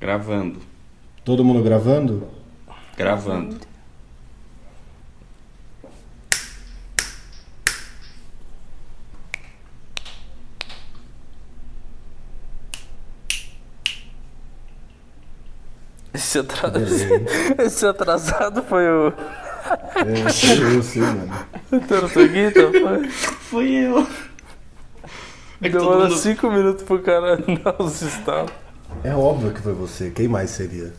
Gravando. Todo mundo gravando? Gravando. Esse esse atrasado foi o É, foi eu sim, mano. Tortuguita, foi. Fui eu. É Demorou mundo... 5 minutos pro cara dar os estalos. É óbvio que foi você. Quem mais seria?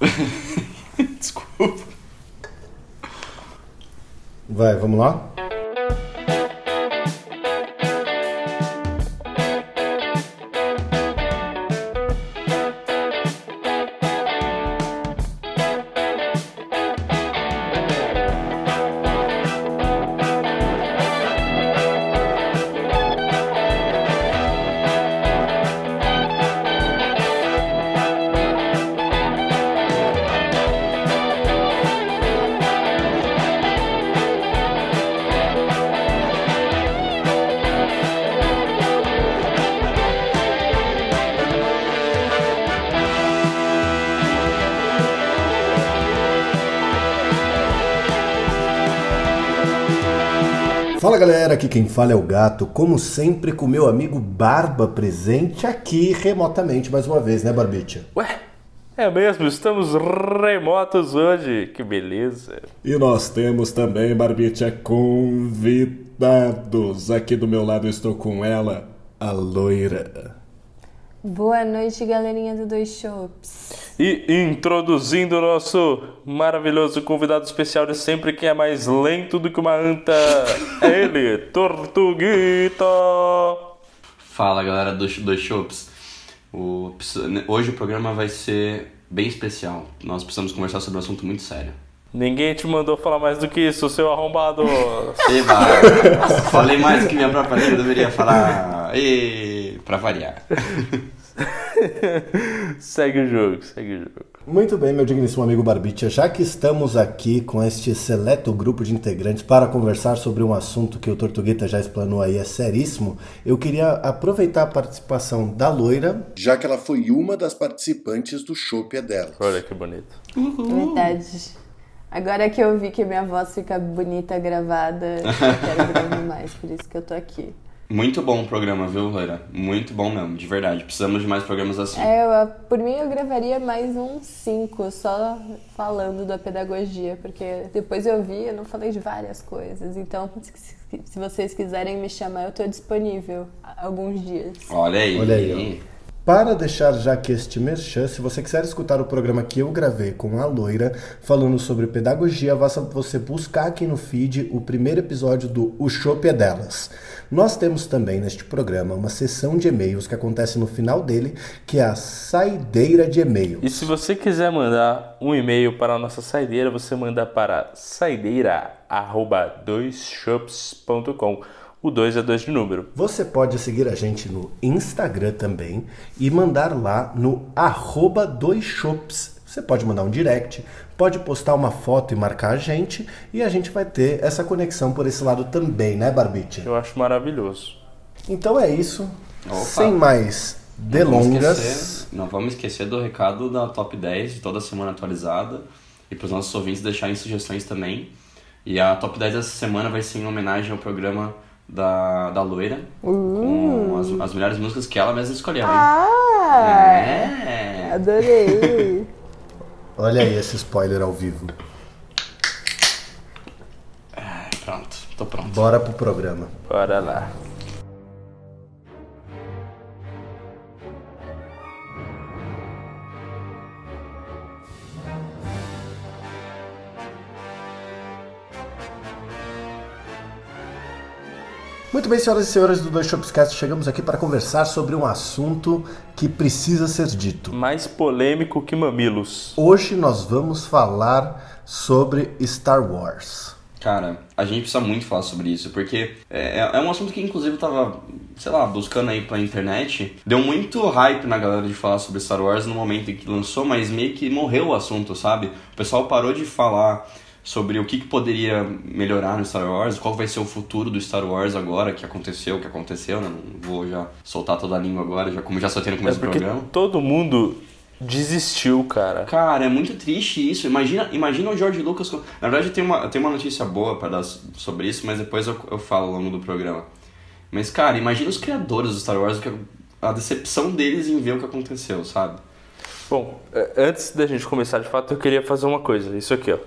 Desculpa. Vai, vamos lá? Quem fala é o Gato, como sempre com meu amigo Barba presente aqui remotamente mais uma vez, né Barbicha? Ué, é mesmo, estamos remotos hoje. Que beleza. E nós temos também, Barbicha, convidados. Aqui do meu lado estou com ela, a loira. Boa noite, galerinha do Dois Shops. E introduzindo o nosso maravilhoso convidado especial de sempre, que é mais lento do que uma anta, é ele, Tortuguita. Fala galera dos dois shops. O, hoje o programa vai ser bem especial. Nós precisamos conversar sobre um assunto muito sério. Ninguém te mandou falar mais do que isso, seu arrombado. Eba! Falei mais do que minha própria língua, deveria falar. E pra variar. segue o jogo, segue o jogo. Muito bem, meu digníssimo amigo Barbicha, já que estamos aqui com este seleto grupo de integrantes para conversar sobre um assunto que o Tortuguita já explanou aí, é seríssimo, eu queria aproveitar a participação da loira, já que ela foi uma das participantes do Chopp é dela. Olha que bonito. Verdade. Agora que eu vi que minha voz fica bonita gravada, eu quero gravar mais, por isso que eu tô aqui. Muito bom o programa, viu, Loira? Muito bom mesmo, de verdade. Precisamos de mais programas assim. É, eu, por mim eu gravaria mais uns cinco, só falando da pedagogia, porque depois eu vi, eu não falei de várias coisas. Então, se, se vocês quiserem me chamar, eu tô disponível alguns dias. Olha aí. Olha aí, ó. Para deixar já que este merchan, se você quiser escutar o programa que eu gravei com a Loira, falando sobre pedagogia, basta você buscar aqui no feed o primeiro episódio do O Chopp é Delas. Nós temos também neste programa uma sessão de e-mails que acontece no final dele, que é a saideira de e-mail. E se você quiser mandar um e-mail para a nossa saideira, você manda para saideira@doisshops.com. O 2 é 2 de número. Você pode seguir a gente no Instagram também e mandar lá no arroba doisshops. Você pode mandar um direct, pode postar uma foto e marcar a gente e a gente vai ter essa conexão por esse lado também, né, Barbicha? Eu acho maravilhoso. Então é isso. Opa. Sem mais Não vamos, delongas. esquecer, não vamos esquecer do recado da Top 10 de toda semana atualizada e para os nossos ouvintes deixarem sugestões também. E a Top 10 dessa semana vai ser em homenagem ao programa da, da Loira, com as, as melhores músicas que ela mesma escolheu. hein? Ah! É. Adorei! Olha aí esse spoiler ao vivo. Pronto, tô pronto. Bora pro programa. Bora lá. Muito bem, senhoras e senhores do Dois Shopscast, chegamos aqui para conversar sobre um assunto que precisa ser dito. Mais polêmico que mamilos. Hoje nós vamos falar sobre Star Wars. Cara, a gente precisa muito falar sobre isso, porque é, é um assunto que inclusive eu tava, sei lá, buscando aí pela internet. Deu muito hype na galera de falar sobre Star Wars no momento em que lançou, mas meio que morreu o assunto, sabe? O pessoal parou de falar sobre o que, que poderia melhorar no Star Wars, qual vai ser o futuro do Star Wars agora, que aconteceu, o que aconteceu, né? Não vou já soltar toda a língua agora, já como já soltei no É começo do porque programa. todo mundo desistiu, cara. Cara, é muito triste isso. Imagina, imagina o George Lucas. Na verdade, tem uma, tem uma notícia boa para dar sobre isso, mas depois eu, eu falo ao longo do programa. Mas, cara, imagina os criadores do Star Wars, a decepção deles em ver o que aconteceu, sabe? Bom, eh, antes da gente começar de fato, eu queria fazer uma coisa. Isso aqui, ó.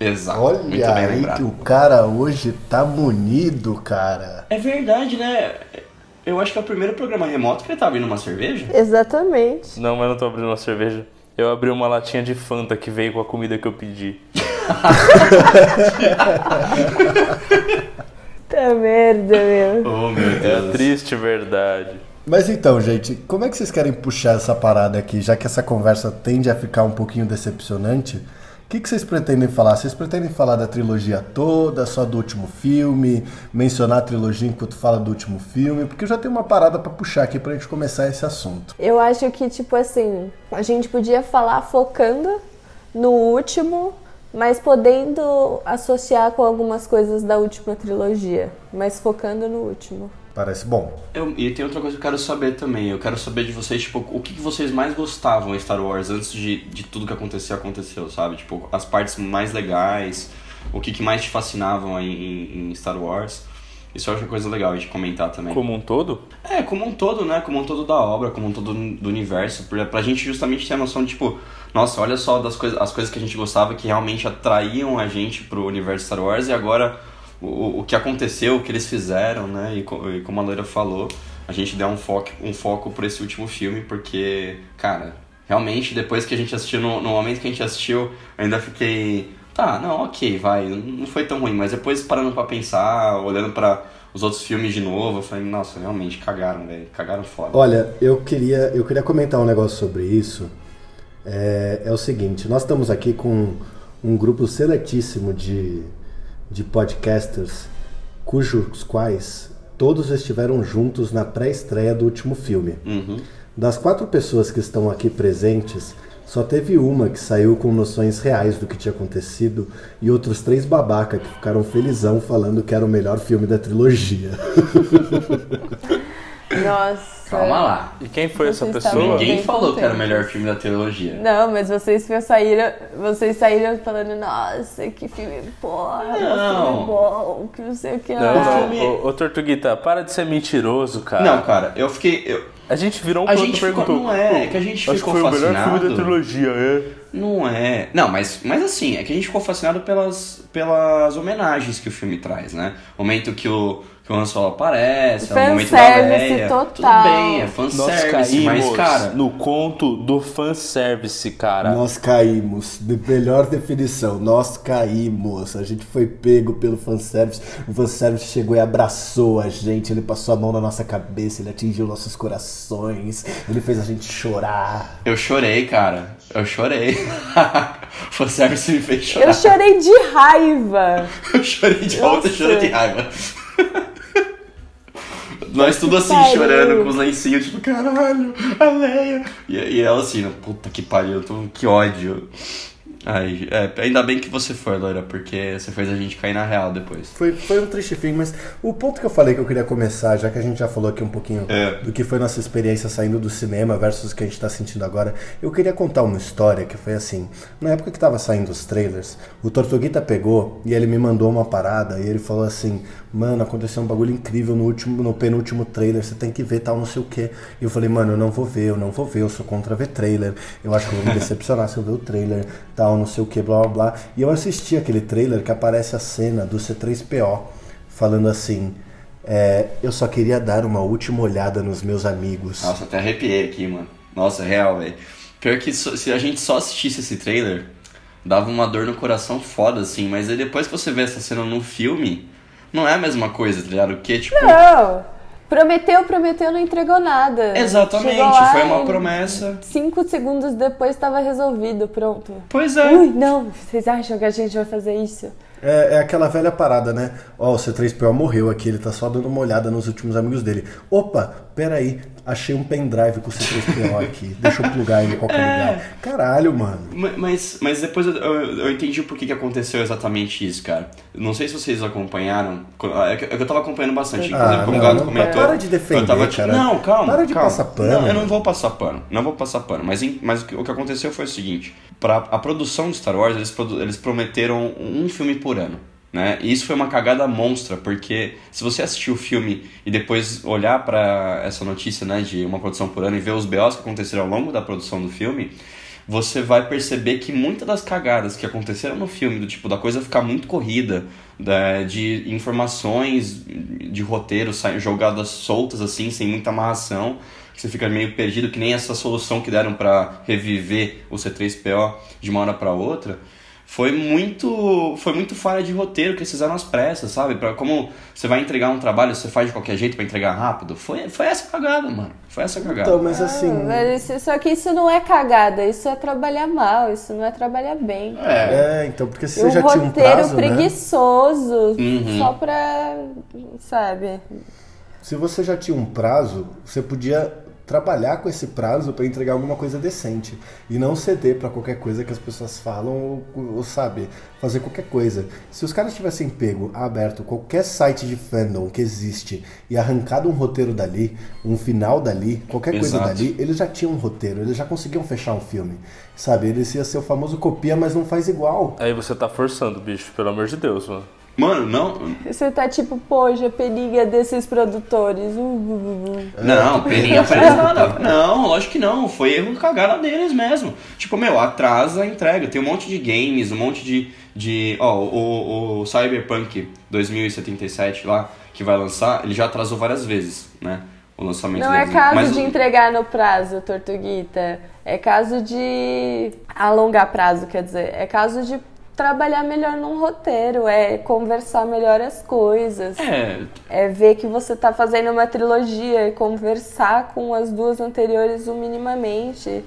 Exato. muito bem Olha aí que o cara hoje tá munido, cara. É verdade, né? Eu acho que é o primeiro programa remoto que ele tava indo uma cerveja. Exatamente. Não, mas não tô abrindo uma cerveja. Eu abri uma latinha de Fanta que veio com a comida que eu pedi. Tá merda, meu. Oh, meu É a Deus. triste verdade. Mas então, gente, como é que vocês querem puxar essa parada aqui, já que essa conversa tende a ficar um pouquinho decepcionante? O que, que vocês pretendem falar? Vocês pretendem falar da trilogia toda, só do último filme, mencionar a trilogia enquanto fala do último filme? Porque eu já tenho uma parada pra puxar aqui pra gente começar esse assunto. Eu acho que, tipo assim, a gente podia falar focando no último, mas podendo associar com algumas coisas da última trilogia. Mas focando no último. Parece bom. Eu- e tem outra coisa que eu quero saber também. Eu quero saber de vocês, tipo, o que, que vocês mais gostavam em Star Wars antes de, de tudo que aconteceu, aconteceu, sabe? Tipo, as partes mais legais, o que, que mais te fascinavam em, em- em Star Wars. Isso eu acho uma coisa legal de comentar também. Como um todo? É, como um todo, né? Como um todo da obra, como um todo do universo. Pra, pra gente justamente ter a noção de, tipo, nossa, olha só das coisas, as coisas que a gente gostava que realmente atraíam a gente pro universo Star Wars e agora o, o que aconteceu, o que eles fizeram, né? E, e como a Loira falou, a gente deu um foco, um foco por esse último filme, porque, cara, realmente depois que a gente assistiu, no, no momento que a gente assistiu, ainda fiquei. Tá, não, ok, vai, não foi tão ruim, mas depois parando pra pensar, olhando pra os outros filmes de novo, eu falei, nossa, realmente cagaram, velho, cagaram foda. Olha, eu queria, eu queria comentar um negócio sobre isso. É, é o seguinte, nós estamos aqui com um grupo seletíssimo de, de podcasters, cujos quais todos estiveram juntos na pré-estreia do último filme. Uhum. Das quatro pessoas que estão aqui presentes, só teve uma que saiu com noções reais do que tinha acontecido e outros três babaca que ficaram felizão falando que era o melhor filme da trilogia. Nossa. Calma lá. E quem foi essa Vocês pessoa? estavam Ninguém falou que era o contentes. melhor filme da trilogia. Não, mas vocês saíram, vocês saíram falando, nossa, que filme porra, que Não. filme bom, que não sei o que Não, lá. não. filme- Ô, ô Tortuguita, para de ser mentiroso, cara. Não, cara, eu fiquei. eu- A gente virou um A gente ficou- perguntou. não é, "Pô, é que a gente acho ficou que foi o melhor filme fascinado." da trilogia, é. Não é. Não, mas, mas assim, é que a gente ficou fascinado pelas, pelas homenagens que o filme traz, né? O momento que o, que o Han Solo aparece, é o momento da Fanservice Leia. total. Tudo bem, é Nós fanservice, caímos mas, cara... no conto do fanservice, cara. Nós caímos, de melhor definição, nós caímos. A gente foi pego pelo fanservice. O fanservice chegou e abraçou a gente. Ele passou a mão na nossa cabeça, ele atingiu nossos corações. Ele fez a gente chorar. Eu chorei, cara. Eu chorei. o fanservice me fez chorar. Eu chorei de raiva. Eu chorei de volta, eu chorei de raiva. Nós tudo assim, pariu. chorando com os lencinhos, tipo, caralho, a Leia. E, e ela assim, puta que pariu, tô, que ódio. Ai, é, ainda bem que você foi, Loira, porque você fez a gente cair na real depois. Foi, foi um triste fim, mas o ponto que eu falei que eu queria começar, já que a gente já falou aqui um pouquinho É. do que foi nossa experiência saindo do cinema versus o que a gente tá sentindo agora, eu queria contar uma história que foi assim. Na época que tava saindo os trailers, o Tortuguita pegou e ele me mandou uma parada e ele falou assim: Mano, aconteceu um bagulho incrível no último, no penúltimo trailer, você tem que ver tal, não sei o que. E eu falei, mano, eu não vou ver, eu não vou ver, eu sou contra ver trailer. Eu acho que eu vou me decepcionar se eu ver o trailer, tal, não sei o que, blá blá blá. E eu assisti aquele trailer que aparece a cena do C3PO falando assim. é, eu só queria dar uma última olhada nos meus amigos. Nossa, até arrepiei aqui, mano. Nossa, real, velho. Pior que se a gente só assistisse esse trailer, dava uma dor no coração foda, assim. Mas aí depois que você vê essa cena no filme, não é a mesma coisa, tá ligado? Porque, tipo. Não. Prometeu, prometeu, não entregou nada. Exatamente, lá foi uma promessa. Cinco segundos depois estava resolvido, pronto. Pois é. Ui, não, vocês acham que a gente vai fazer isso? É, é aquela velha parada, né? Ó, o C3PO morreu aqui, ele tá só dando uma olhada nos últimos amigos dele. Opa, peraí, achei um pendrive com o C3PO aqui, deixa eu plugar ele em qualquer lugar. Caralho, mano. Ma- Mas, mas depois eu, eu, eu entendi por que, que aconteceu exatamente isso, cara. Não sei se vocês acompanharam. É que é eu tava acompanhando bastante. Inclusive, Ah, como não, o Gato não, comentou. para de defender, eu tava, cara. Não, calma. Para de calma. passar pano, Não, eu não vou passar pano. Não vou passar pano. Mas, mas o que- aconteceu foi o seguinte: pra a produção de Star Wars, eles, eles prometeram um filme por ano. Né? E isso foi uma cagada monstra, porque se você assistir o filme e depois olhar pra essa notícia né, de uma produção por ano e ver os BOs que aconteceram ao longo da produção do filme, você vai perceber que muitas das cagadas que aconteceram no filme, do tipo da coisa ficar muito corrida, da- de informações de roteiro jogadas soltas assim, sem muita amarração, que você fica meio perdido, que nem essa solução que deram pra reviver o C3PO de uma hora pra outra. Foi muito, foi muito falha de roteiro que eles fizeram às pressas, sabe? Pra, como você vai entregar um trabalho, você faz de qualquer jeito pra entregar rápido. Foi, foi essa cagada, mano. Foi essa cagada. Então, mas assim. Ah, velho, isso- só que isso não é cagada, isso é trabalhar mal, isso não é trabalhar bem. É. É, então, porque se E você um já tinha um roteiro prazo, né? preguiçoso, Uhum. só pra. sabe? Se você já tinha um prazo, você podia trabalhar com esse prazo para entregar alguma coisa decente e não ceder para qualquer coisa que as pessoas falam ou, ou, sabe, fazer qualquer coisa. Se os caras tivessem pego, aberto qualquer site de fandom que existe e arrancado um roteiro dali, um final dali, qualquer coisa Exato. dali, eles já tinham um roteiro, eles já conseguiam fechar um filme. Sabe, eles ia ser o famoso copia, mas não faz igual. Aí você tá forçando, bicho, pelo amor de Deus, mano. Mano, não. Você tá tipo, poxa, periga desses produtores. Uh, uh, uh, uh. Não, Peninha faz nada. Não, lógico que não. Foi erro cagada deles mesmo. Tipo, meu, atrasa a entrega. Tem um monte de games, um monte de. de ó, o, o Cyberpunk 2077 lá, que vai lançar, ele já atrasou várias vezes, né? O lançamento Não é caso Mas de entregar no prazo, Tortuguita. É caso de alongar prazo, quer dizer. É caso de trabalhar melhor num roteiro, é conversar melhor as coisas. É, É ver que você tá fazendo uma trilogia e conversar com as duas anteriores o minimamente.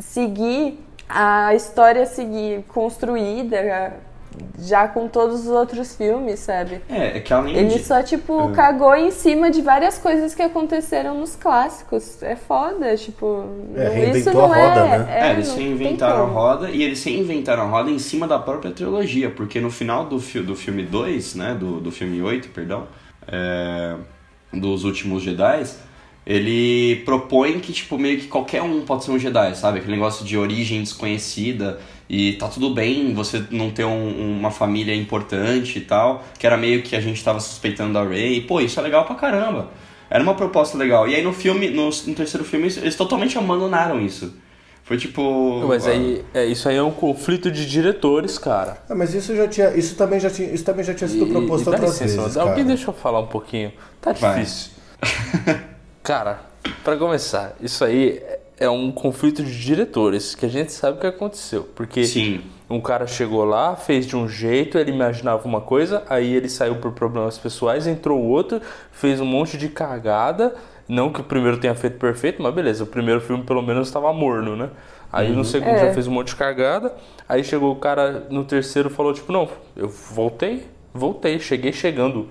Seguir a história seguir construída já com todos os outros filmes, sabe? é, é que além Ele de. só, tipo, cagou em cima de várias coisas que aconteceram nos clássicos. É foda, tipo. É, reinventou isso não a roda, é, né? É, eles não se tem inventaram a roda e eles se inventaram a roda em cima da própria trilogia, porque no final do, fi do filme 2, né, do, do filme 8, perdão, é, dos últimos Jedi, ele propõe que, tipo, meio que qualquer um pode ser um Jedi, sabe? Aquele negócio de origem desconhecida e tá tudo bem você não ter um- uma família importante e tal, que era meio que a gente tava suspeitando da Rey. E, pô, isso é legal pra caramba. Era uma proposta legal. E aí no filme, no, no terceiro filme, eles totalmente abandonaram isso. Foi tipo. Mas aí, é, isso aí é um conflito de diretores, cara. Ah, mas isso já tinha, isso também já tinha, isso também já tinha sido proposto dá outras licença, vezes, Alguém cara. deixa eu falar um pouquinho. Tá difícil. cara, pra começar, isso aí é um conflito de diretores que a gente sabe o que aconteceu. Porque Sim. um cara chegou lá, fez de um jeito, ele imaginava uma coisa, aí ele saiu por problemas pessoais, entrou outro, fez um monte de cagada. Não que o primeiro tenha feito perfeito, mas beleza, o primeiro filme pelo menos estava morno, né? Aí no segundo É. já fez um monte de cagada. Aí chegou o cara no terceiro e falou, tipo, não, eu voltei, voltei, cheguei chegando,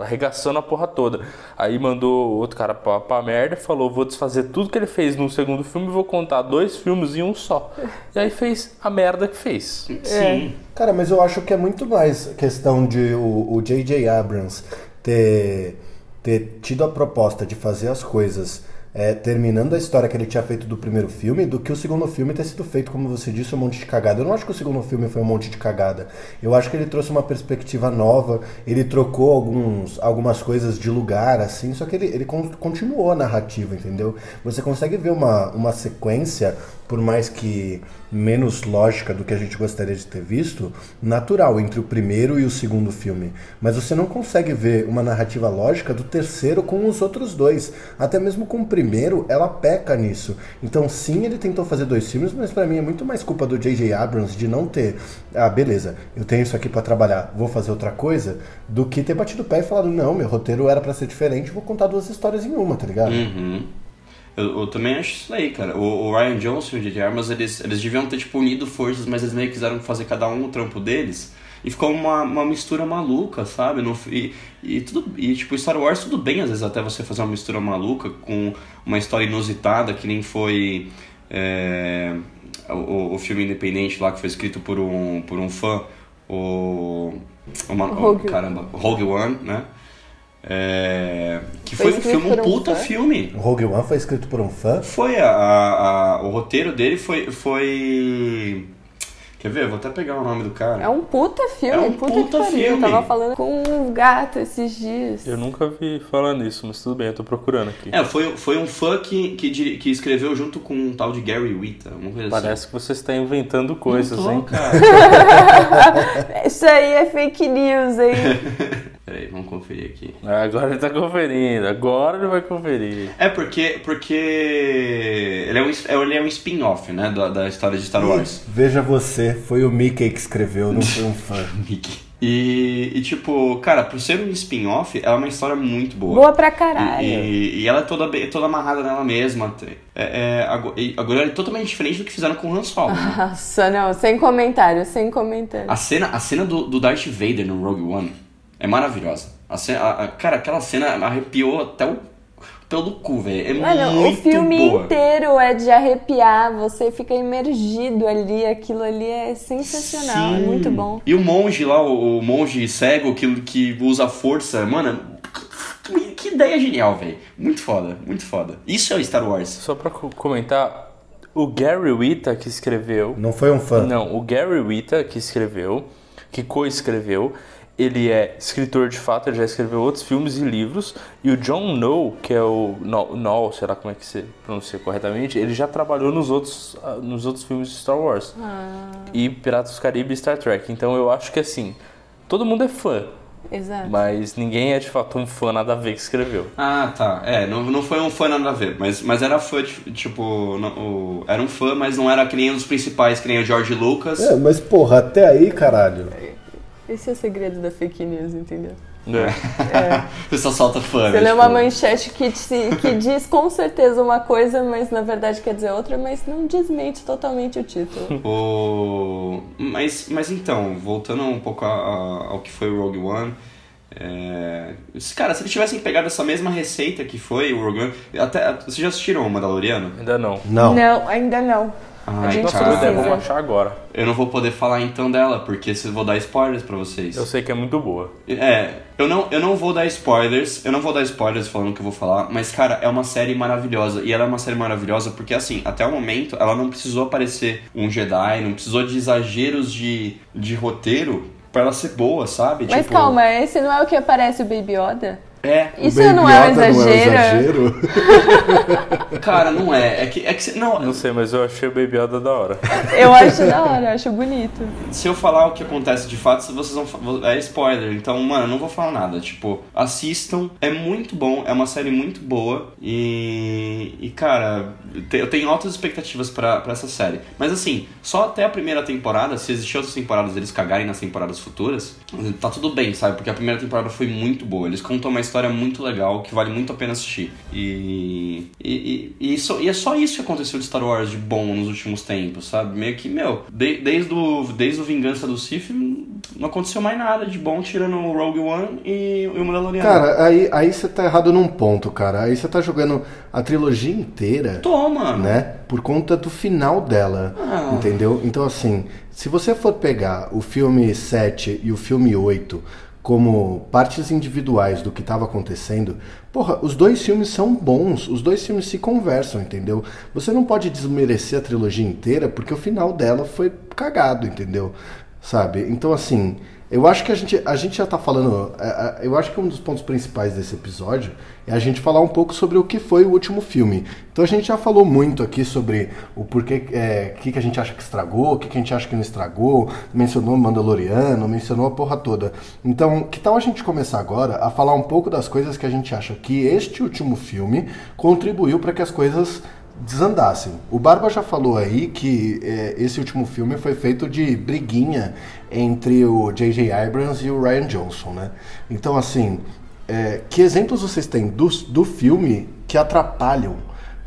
arregaçando a porra toda. Aí mandou outro cara pra, pra merda e falou, vou desfazer tudo que ele fez no segundo filme e vou contar dois filmes em um só. E aí fez a merda que fez. Sim. Cara, mas eu acho que é muito mais questão de o o J.J. Abrams ter, ter tido a proposta de fazer as coisas é, terminando a história que ele tinha feito do primeiro filme do que o segundo filme ter sido feito, como você disse, um monte de cagada. Eu não acho que o segundo filme foi um monte de cagada. Eu acho que ele trouxe uma perspectiva nova, ele trocou alguns, algumas coisas de lugar, assim, só que ele, ele con- continuou a narrativa, entendeu? Você consegue ver uma, uma sequência, por mais que menos lógica do que a gente gostaria de ter visto, natural entre o primeiro e o segundo filme. Mas você não consegue ver uma narrativa lógica do terceiro com os outros dois. Até mesmo com o primeiro, ela peca nisso. Então, sim, ele tentou fazer dois filmes, mas pra mim é muito mais culpa do J.J. Abrams de não ter, ah, beleza, eu tenho isso aqui pra trabalhar, vou fazer outra coisa, do que ter batido o pé e falado, não, meu roteiro era pra ser diferente, vou contar duas histórias em uma, tá ligado? Uhum. Eu, eu também acho isso aí, cara. O, o Ryan Johnson e o J.J. Abrams, eles, eles deviam ter, tipo, unido forças, mas eles meio que quiseram fazer cada um o trampo deles. e ficou uma, uma mistura maluca, sabe? No, e, e, tudo, e tipo, Star Wars tudo bem, às vezes, até você fazer uma mistura maluca com uma história inusitada, que nem foi é, o, o filme independente lá que foi escrito por um, por um fã, o. Uma, Rogue. caramba, Rogue One, né? É, que Foi foi, um filme, um um puta fã? filme. O Rogue One foi escrito por um fã? Foi a, a- a- o roteiro dele foi foi Quer ver? Eu vou até pegar o nome do cara. É um puta filme, É um puta, puta filme. Eu tava falando com um gato esses dias. Eu nunca vi falar nisso, mas tudo bem, eu tô procurando aqui. É, foi, foi um fã que, que, que escreveu junto com um tal de Gary Whitta, uma coisa Parece que você está inventando assim. coisas, hein? cara. Isso aí é fake news, hein? Peraí, vamos conferir aqui. Agora ele tá conferindo, agora ele vai conferir. É porque, porque ele é um, ele é um spin-off, né, da, da história de Star Wars. Veja você, foi o Mickey que escreveu, não foi um fã. Mickey. E, e, tipo, cara, por ser um spin-off, ela é uma história muito boa. Boa pra caralho. E, e ela é toda, toda amarrada nela mesma. É, é, ago- agora é totalmente diferente do que fizeram com o Han Solo. né? Nossa, não, sem comentário, sem comentário. A cena, a cena do, do Darth Vader no Rogue One é maravilhosa. A cena, a- a- cara, aquela cena arrepiou até o pelo cu, velho. É Mano, muito o filme boa. inteiro é de arrepiar, você fica imergido ali, aquilo ali é sensacional, é Sim. muito bom. E o monge lá, o, o monge cego que, que usa força, mano, que, que ideia genial, velho. Muito foda, muito foda. Isso é o Star Wars. Só pra co- comentar, o Gary Whitta que escreveu. Não foi um fã. Não, o Gary Whitta que escreveu, que co-escreveu, ele é escritor de fato, ele já escreveu outros filmes e livros. E o John Know, que é o No, Know, será como é que se pronuncia corretamente, ele já trabalhou nos outros, ah, nos outros filmes de Star Wars. E Piratas do Caribe e Star Trek. Então eu acho que assim, todo mundo é fã, Exato. mas ninguém é de fato um fã nada a ver que escreveu. Ah, tá. É, não, não foi um fã nada a ver, mas, mas era fã, ti- tipo, não- o- era um fã, mas não era que nem um dos principais, que nem o George Lucas. É, mas porra, até aí, caralho. Esse é o segredo da fake news, entendeu? É. O pessoal solta fã, Você lê tipo, uma manchete que, te- que diz com certeza uma coisa, mas na verdade quer dizer outra, mas não desmente totalmente o título. O... Mas, mas então, voltando um pouco a- a- ao que foi o Rogue One, é... cara, se eles tivessem pegado essa mesma receita que foi o Rogue One, até vocês já assistiram o Mandaloriano? Ainda não. Não. Não, ainda não. Ai, gente Nossa, cara, boa ideia, precisa. vamos achar agora. eu não vou poder falar então dela, porque eu vou dar spoilers pra vocês. Eu sei que é muito boa. É, eu não, eu não vou dar spoilers, eu não vou dar spoilers falando o que eu vou falar, mas cara, é uma série maravilhosa. E ela é uma série maravilhosa porque, assim, até o momento ela não precisou aparecer um Jedi, não precisou de exageros de, de roteiro pra ela ser boa, sabe? Mas Tipo, calma, esse não é o que aparece o Baby Yoda? É, O Isso não é um exagero? exagero? cara, não é. É que, é que não, Não sei, mas eu achei o Baby Yoda da hora. Eu acho da hora, eu acho bonito. se eu falar o que acontece de fato, vocês vão. É spoiler. Então, mano, eu não vou falar nada. Tipo, assistam. É muito bom. É uma série muito boa. E. E, cara, eu tenho altas expectativas pra essa série. Mas, assim, só até a primeira temporada, se existir outras temporadas eles cagarem nas temporadas futuras, tá tudo bem, sabe? Porque a primeira temporada foi muito boa. Eles contam uma história muito legal que vale muito a pena assistir. E. E, e, e, isso, e é só isso que aconteceu de Star Wars de bom nos últimos tempos, sabe? Meio que, meu, de- desde, o, desde o Vingança do Sith, não aconteceu mais nada de bom tirando o Rogue One e, o Mandaloriano. Cara, aí, aí você tá errado num ponto, cara. Aí você tá jogando a trilogia inteira, Toma! né? Por conta do final dela. Ah. Entendeu? Então, assim, se você for pegar o filme 7 e o filme 8 como partes individuais do que estava acontecendo, porra, os dois filmes são bons, os dois filmes se conversam, entendeu? Você não pode desmerecer a trilogia inteira porque o final dela foi cagado, entendeu? Sabe? Então, assim, eu acho que a gente, a gente já tá falando. é, é, Eu acho que um dos pontos principais desse episódio é a gente falar um pouco sobre o que foi o último filme. Então a gente já falou muito aqui sobre o porquê, é, o que, que a gente acha que estragou, o que, que a gente acha que não estragou, mencionou Mandaloriano, mencionou a porra toda. Então, que tal a gente começar agora a falar um pouco das coisas que a gente acha que este último filme contribuiu para que as coisas desandassem. O Barba já falou aí que é, esse último filme foi feito de briguinha entre o J.J. Abrams e o Ryan Johnson, né? Então, assim, é, que exemplos vocês têm do, do filme que atrapalham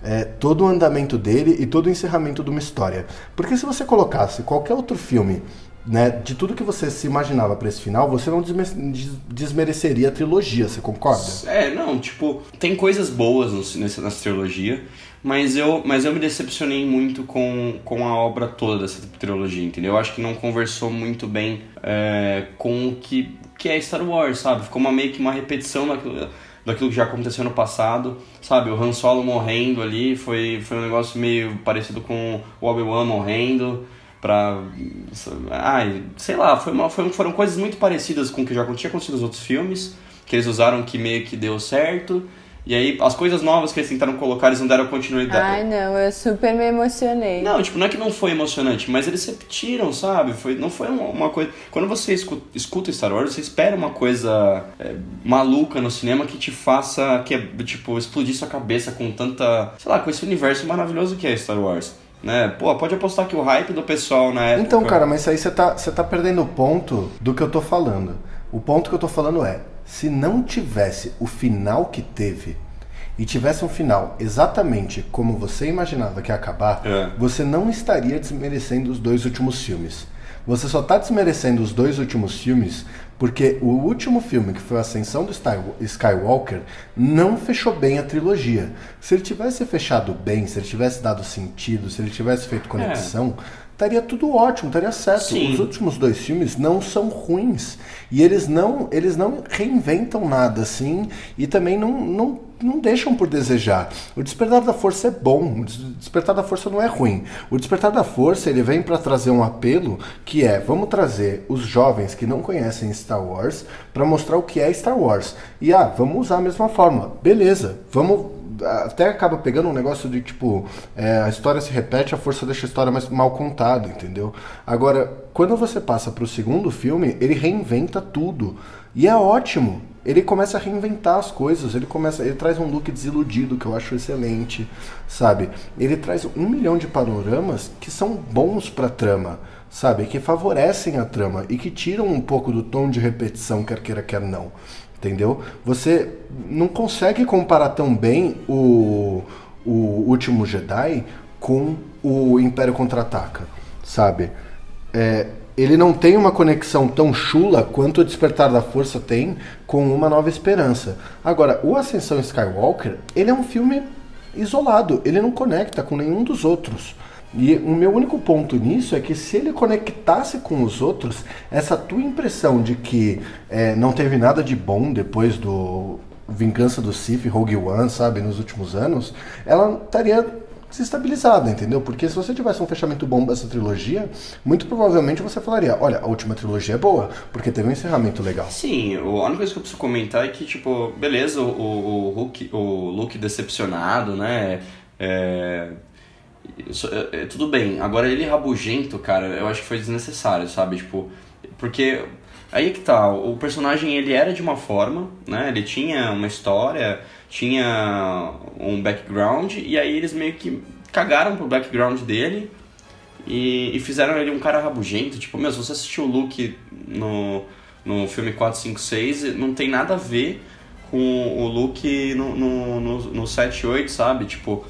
é, todo o andamento dele e todo o encerramento de uma história? Porque se você colocasse qualquer outro filme né, de tudo que você se imaginava para esse final, você não desme desmereceria a trilogia, você concorda? É, não, tipo, tem coisas boas nessa, nessa trilogia, mas eu, mas eu me decepcionei muito com, com a obra toda dessa trilogia, entendeu? Eu acho que não conversou muito bem é, com o que, que é Star Wars, sabe? Ficou uma, meio que uma repetição daquilo, daquilo que já aconteceu no passado, sabe? O Han Solo morrendo ali foi, foi um negócio meio parecido com o Obi-Wan morrendo pra. Ai, sei lá, foi uma, foi, foram coisas muito parecidas com o que já tinha acontecido nos outros filmes, que eles usaram que meio que deu certo. E aí, as coisas novas que eles tentaram colocar, eles não deram continuidade. Ai, não, eu super me emocionei. Não, tipo, não é que não foi emocionante, mas eles repetiram, sabe? Foi, não foi uma, uma coisa. Quando você escuta, escuta, Star Wars, você espera uma coisa é, maluca no cinema que te faça, que é, tipo, explodir sua cabeça com tanta. Sei lá, com esse universo maravilhoso que é Star Wars. Né? Pô, pode apostar que o hype do pessoal na época. Então, cara, mas aí você tá, você tá perdendo o ponto do que eu tô falando. O ponto que eu tô falando é: se não tivesse o final que teve e tivesse um final exatamente como você imaginava que ia acabar, é. você não estaria desmerecendo os dois últimos filmes. Você só está desmerecendo os dois últimos filmes porque o último filme, que foi a Ascensão do Skywalker, não fechou bem a trilogia. Se ele tivesse fechado bem, se ele tivesse dado sentido, se ele tivesse feito conexão, é. estaria tudo ótimo, estaria certo. Sim. Os últimos dois filmes não são ruins. E eles não, eles não reinventam nada, assim, e também não, não não deixam por desejar. O Despertar da Força é bom, o Despertar da Força não é ruim. O Despertar da Força ele vem para trazer um apelo que é vamos trazer os jovens que não conhecem Star Wars para mostrar o que é Star Wars. E ah, vamos usar a mesma forma. Beleza, vamos até acaba pegando um negócio de tipo é, a história se repete, a força deixa a história mais mal contada, entendeu? Agora, quando você passa para o segundo filme, ele reinventa tudo e é ótimo ele começa a reinventar as coisas, ele começa, ele traz um look desiludido que eu acho excelente, sabe? Ele traz um milhão de panoramas que são bons para trama, sabe? Que favorecem a trama e que tiram um pouco do tom de repetição, quer queira quer não, entendeu? Você não consegue comparar tão bem o, o último Jedi com o Império contra-ataca, sabe? É, ele não tem uma conexão tão chula quanto o Despertar da Força tem com Uma Nova Esperança. Agora, o Ascensão Skywalker, ele é um filme isolado, ele não conecta com nenhum dos outros. E o meu único ponto nisso é que se ele conectasse com os outros, essa tua impressão de que é, não teve nada de bom depois do Vingança do Sith, Rogue One, sabe, nos últimos anos, ela estaria desestabilizada, entendeu? Porque se você tivesse um fechamento bom dessa trilogia, muito provavelmente você falaria, olha, a última trilogia é boa, porque teve um encerramento legal. Sim, a única coisa que eu preciso comentar é que, tipo, beleza, o, o, Hulk, o Luke decepcionado, né? É, é, é, tudo bem. Agora ele rabugento, cara, eu acho que foi desnecessário, sabe? Tipo, porque aí que tá, o personagem ele era de uma forma, né? Ele tinha uma história tinha um background, e aí eles meio que cagaram pro background dele e, e fizeram ele um cara rabugento. Tipo, meu, se você assistiu o Luke no, no filme 456, não tem nada a ver com o Luke no, no, no, no 7 8, sabe? Tipo,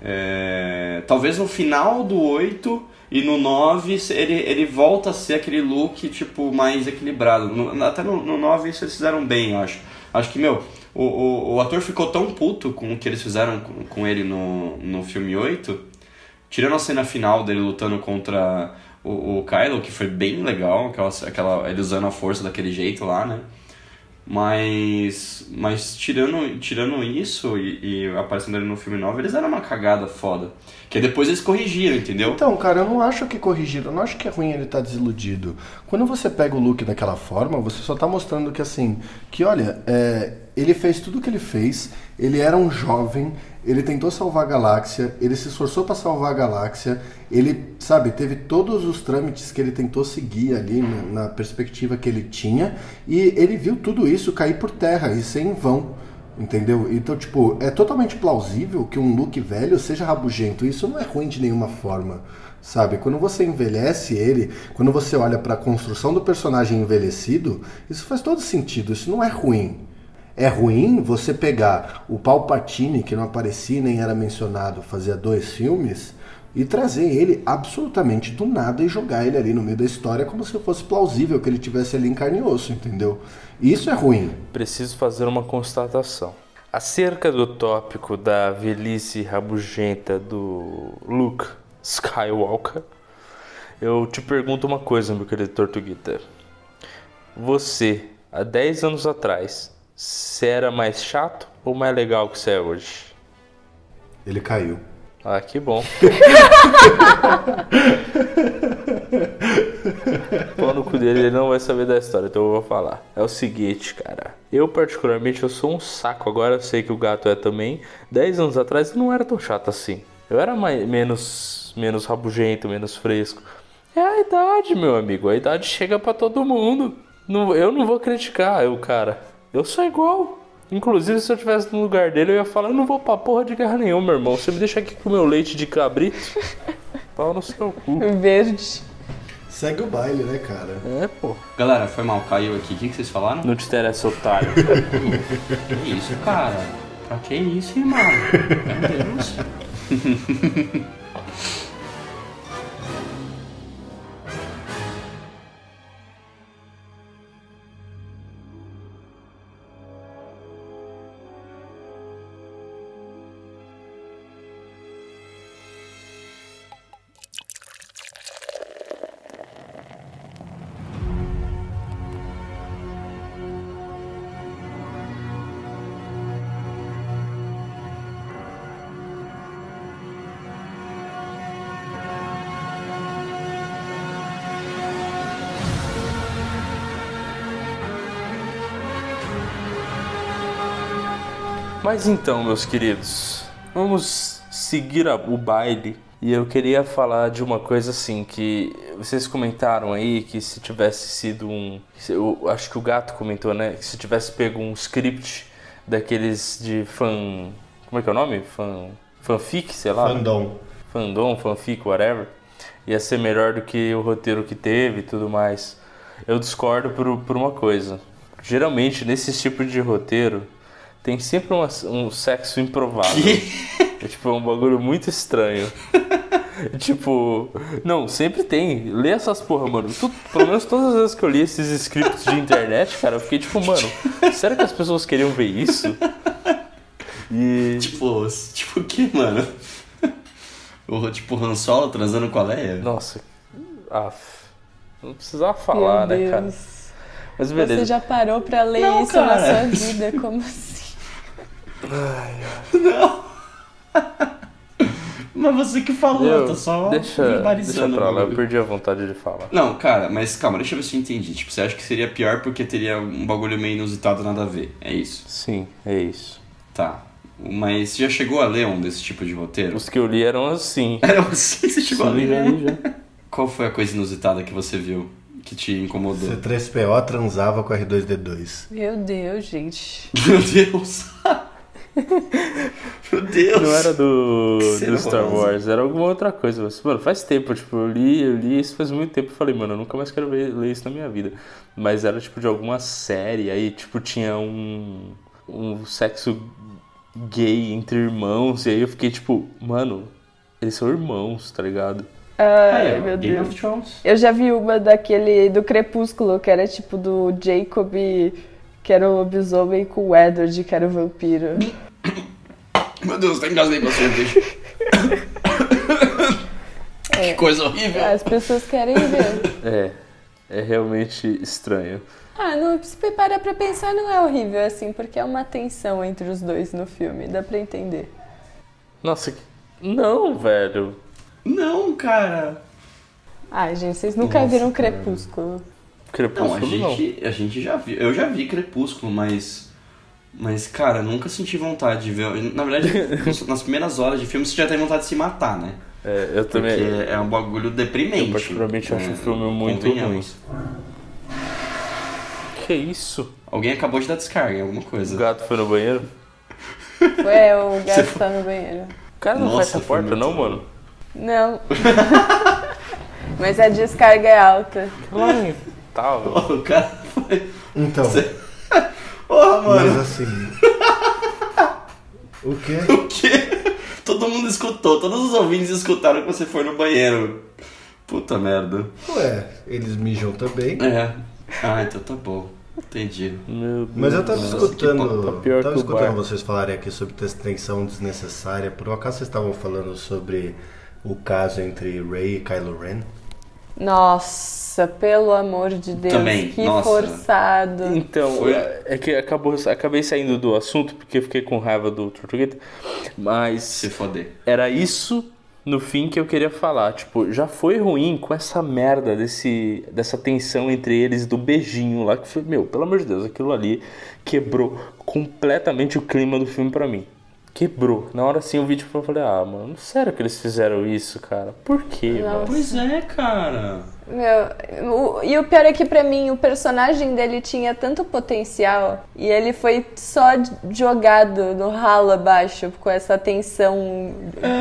é, talvez no final do 8 e no 9 ele, ele volta a ser aquele look, tipo, mais equilibrado. No, até no, no 9 isso eles fizeram bem, eu acho. Acho que, meu, o, o, o ator ficou tão puto com o que eles fizeram com, com ele no, no filme 8, tirando a cena final dele lutando contra o, o Kylo, que foi bem legal, aquela, aquela, ele usando a força daquele jeito lá, né? Mas, mas tirando, tirando isso e, e aparecendo ali no filme 9, eles eram uma cagada foda. Que depois eles corrigiram, entendeu? Então, cara, eu não acho que corrigiram, eu não acho que é ruim ele estar tá desiludido. Quando você pega o Luke daquela forma, você só tá mostrando que assim, que olha, é, ele fez tudo o que ele fez, ele era um jovem, ele tentou salvar a galáxia, ele se esforçou para salvar a galáxia, ele, sabe, teve todos os trâmites que ele tentou seguir ali na, na perspectiva que ele tinha, e ele viu tudo isso cair por terra e ser em vão. Entendeu? Então, tipo, é totalmente plausível que um look velho seja rabugento. Isso não é ruim de nenhuma forma, sabe? Quando você envelhece ele, quando você olha para a construção do personagem envelhecido, isso faz todo sentido. Isso não é ruim. É ruim você pegar o Palpatine, que não aparecia nem era mencionado, fazia dois filmes, e trazer ele absolutamente do nada e jogar ele ali no meio da história como se fosse plausível que ele tivesse ali em carne e osso, entendeu? Isso é ruim. Preciso fazer uma constatação. Acerca do tópico da velhice rabugenta do Luke Skywalker, eu te pergunto uma coisa, meu querido Tortuguita. Você, há 10 anos atrás, você era mais chato ou mais legal que você é hoje? Ele caiu. Ah, que bom. Pau no cu dele, ele não vai saber da história, então eu vou falar. É o seguinte, cara. Eu, particularmente, eu sou um saco. Agora eu sei que o gato é também. Dez anos atrás eu não era tão chato assim. Eu era mais, menos, menos rabugento, menos fresco. É a idade, meu amigo. A idade chega pra todo mundo. Não, eu não vou criticar eu, cara. Eu sou igual. Inclusive, se eu tivesse no lugar dele, eu ia falar: eu não vou pra porra de guerra nenhuma, meu irmão. Você me deixa aqui com o meu leite de cabrito. Pau no seu cu. Verde. Segue o baile, né, cara? É, pô. Galera, foi mal, caiu aqui. O que, que vocês falaram? Não te interessa, otário. Que isso, cara? Pra que isso, hein, mano? Meu Deus. Mas então, meus queridos, vamos seguir a- o baile. E eu queria falar de uma coisa assim que vocês comentaram aí que se tivesse sido um, eu acho que o gato comentou, né, que se tivesse pego um script daqueles de fan, como é que é o nome? Fan, fanfic, sei lá. Fandom. fandom, fanfic, whatever, ia ser melhor do que o roteiro que teve e tudo mais. Eu discordo por, por uma coisa. Geralmente, nesse tipo de roteiro, tem sempre uma- um sexo improvável. É tipo, é um bagulho muito estranho. tipo, não, sempre tem. Lê essas porra, mano. Tu- pelo menos todas as vezes que eu li esses scripts de internet, cara, eu fiquei tipo, mano, será que as pessoas queriam ver isso? E. Tipo, tipo o que, mano? O, tipo, Han Solo transando com a Leia? Nossa, af, não precisava falar, Meu né, cara? Deus. Mas beleza. Você já parou pra ler Não, isso cara. na sua vida? Como assim? Mas você que falou, eu tô só deixa, deixa pra lá, eu perdi a vontade de falar. Não, cara, mas calma, deixa eu ver se eu entendi. Tipo, você acha que seria pior porque teria um bagulho meio inusitado nada a ver? É isso? Sim, é isso. Tá. Mas você já chegou a ler um desse tipo de roteiro? Os que eu li eram assim. Era assim que você chegou a Sim, ler? já li, já. Qual foi a coisa inusitada que você viu que te incomodou? C3PO transava com R2D2. Meu Deus, gente. Meu Deus! Meu Deus! Não era do, do Star. Wars, era alguma outra coisa. Mas, mano, faz tempo, tipo, eu li, eu li isso faz muito tempo e falei, mano, eu nunca mais quero ver, ler isso na minha vida. Mas era tipo de alguma série, aí tipo tinha um, um sexo gay entre irmãos, e aí eu fiquei tipo, mano, eles são irmãos, tá ligado? Ai, ó, meu Game Deus. of Thrones. Eu já vi uma daquele do Crepúsculo, que era tipo do Jacob, que era o lobisomem, com o Edward, que era o vampiro. Meu Deus, até engasguei com a cerveja. Que coisa horrível. As pessoas querem ver. É, é realmente estranho. Ah, não, se parar pra pensar, não é horrível assim, porque é uma tensão entre os dois no filme, dá pra entender. Nossa, que- não, velho. Não, cara. Ai, gente, vocês nunca Nossa, viram cara. Crepúsculo. Não, a Crepúsculo não. gente, a gente já viu. Eu já vi Crepúsculo, mas. Mas, cara, nunca senti vontade de ver. Na verdade, nas primeiras horas de filme você já tem vontade de se matar, né? É, eu Porque também. é um bagulho deprimente. Eu particularmente acho É, o filme muito convenhamos. Que isso? Alguém acabou de dar descarga em alguma O coisa. gato foi no banheiro? É, o gato tá no banheiro. O cara não fecha a foi porta, não, bom. mano? Não. Mas a descarga é alta. Lamentável. O cara foi. Então, Porra, mas mano. assim. O quê? O quê? Todo mundo escutou, todos os ouvintes escutaram que você foi no banheiro. Puta merda. Ué, eles mijam também. É. Ah, então tá bom. Entendi. Mas eu tava Nossa, escutando, tá pior tava escutando bar. vocês falarem aqui sobre tensão desnecessária. Por um acaso vocês estavam falando sobre o caso entre Ray e Kylo Ren? Nossa, pelo amor de Deus, Também, que nossa. forçado. Então, Foi- é que acabou, acabei saindo do assunto porque eu fiquei com raiva do Tortuguita, mas Se foder. era isso no fim que eu queria falar. Tipo, já foi ruim com essa merda desse, dessa tensão entre eles do beijinho lá, que foi, meu, pelo amor de Deus, aquilo ali quebrou completamente o clima do filme pra mim. Quebrou. Na hora assim vi, tipo, eu falei, ah, mano, sério que eles fizeram isso, cara? Por quê, mano? Pois é, cara. Meu, o- e o pior é que pra mim o personagem dele tinha tanto potencial e ele foi só jogado no ralo abaixo com essa tensão,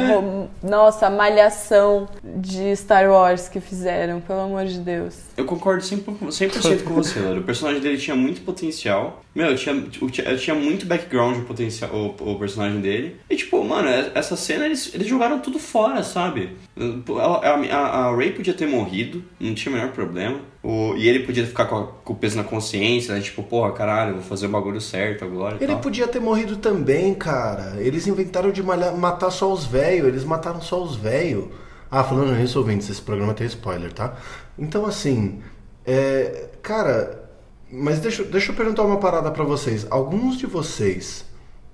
rom- nossa, a malhação de Star Wars que fizeram, pelo amor de Deus. Eu concordo 100%, 100% com você, Laura. O personagem dele tinha muito potencial. Meu, tinha, o- tinha, tinha muito background o, potencial, o, o personagem dele. E, tipo, mano, é- essa cena eles, eles jogaram tudo fora, sabe? Ela- A, a, Ray podia ter morrido, não tinha o menor problema. O, e ele podia ficar com, a- com o peso na consciência, né? Tipo, porra, caralho, vou fazer o bagulho certo agora Ele podia ter morrido também, cara. Eles inventaram de malhar- matar só os velhos. Eles mataram só os velhos. Ah, falando nisso, ouvintes, esse programa tem spoiler, tá? Então, assim, é, cara, mas deixa, deixa eu perguntar uma parada pra vocês. Alguns de vocês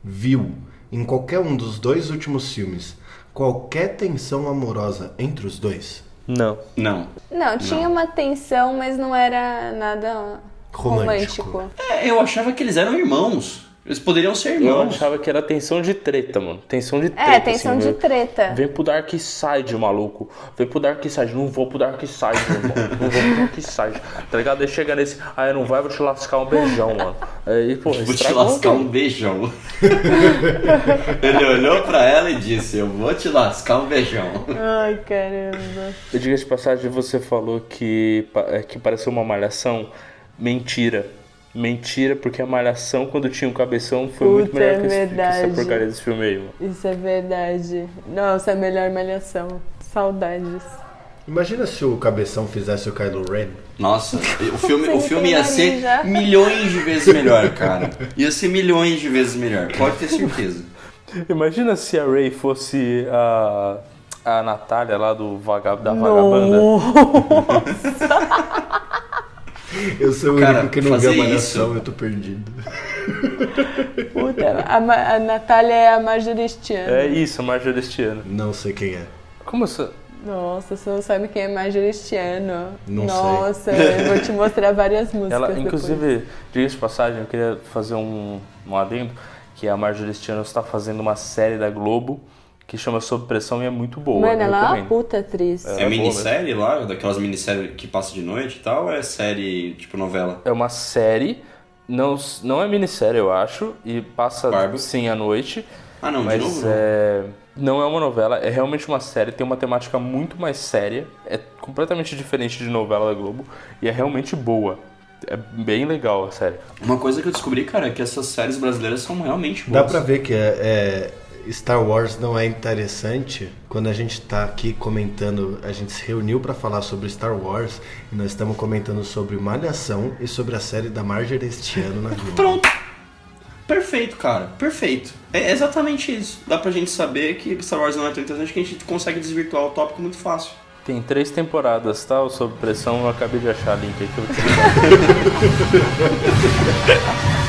viu em qualquer um dos dois últimos filmes qualquer tensão amorosa entre os dois? Não. Não. Não, tinha uma tensão, mas não era nada Romântico. romântico. É, eu achava que eles eram irmãos. Eles poderiam ser Eu irmãos. achava que era tensão de treta, mano. Tensão de treta. É, tensão assim, de meu. treta. Vem pro Dark Side, maluco. Vem pro Dark Side. Não vou pro Dark Side, meu irmão. Não vou pro Dark Side. Tá ligado? Aí chega nesse. Ah, não vai, vou te lascar um beijão, mano. Aí, pô, Vou te lascar um beijão. Ele olhou pra ela e disse: Eu vou te lascar um beijão. Ai, caramba. Eu diga de passagem, você falou que, é, que pareceu uma malhação. Mentira. Mentira, porque a malhação, quando tinha um cabeção, foi muito Puta, melhor é que, esse, que essa verdade. porcaria desse filme aí, mano. Isso é verdade. Nossa, a melhor malhação. Saudades. Imagina se o Cabeção fizesse o Kylo Ren. Nossa, o filme, o filme ia ser milhões de vezes melhor, cara. Ia ser milhões de vezes melhor, pode ter certeza. Imagina se a Ray fosse a, a Natália lá do vaga, da Vagabanda. Eu sou o Cara, único que não vê a malhação, eu tô perdido. Puta, a, Ma- a Natália é a Marjoristiana. É isso, a ano. Não sei quem é. Como essa... Nossa, você não sabe quem é Marjoristiano. Não Nossa, eu vou te mostrar várias músicas Ela, inclusive, diga-se de passagem, eu queria fazer um, um adendo, que a Marjorie está fazendo uma série da Globo que chama Sob Pressão e é muito boa. Mano, ela é uma puta atriz. É. É minissérie lá, daquelas minisséries que passa de noite e tal, ou é série tipo novela? É uma série, não, não é minissérie, eu acho, e passa Barbie. sim à noite. Ah, não, de mas novo? não. é, não é uma novela, é realmente uma série, tem uma temática muito mais séria, é completamente diferente de novela da Globo e é realmente boa. É bem legal a série. Uma coisa que eu descobri, cara, é que essas séries brasileiras são realmente Dá boas. pra ver que é, é, Star Wars não é interessante quando a gente tá aqui comentando, a gente se reuniu pra falar sobre Star Wars e nós estamos comentando sobre Malhação e sobre a série da Marjorie este ano na Globo. Pronto. Perfeito, cara. Perfeito. É exatamente isso. Dá pra gente saber que Star Wars não é tão interessante que a gente consegue desvirtuar o tópico muito fácil. Tem três temporadas, tá? O Sob Pressão, eu acabei de achar link aqui. eu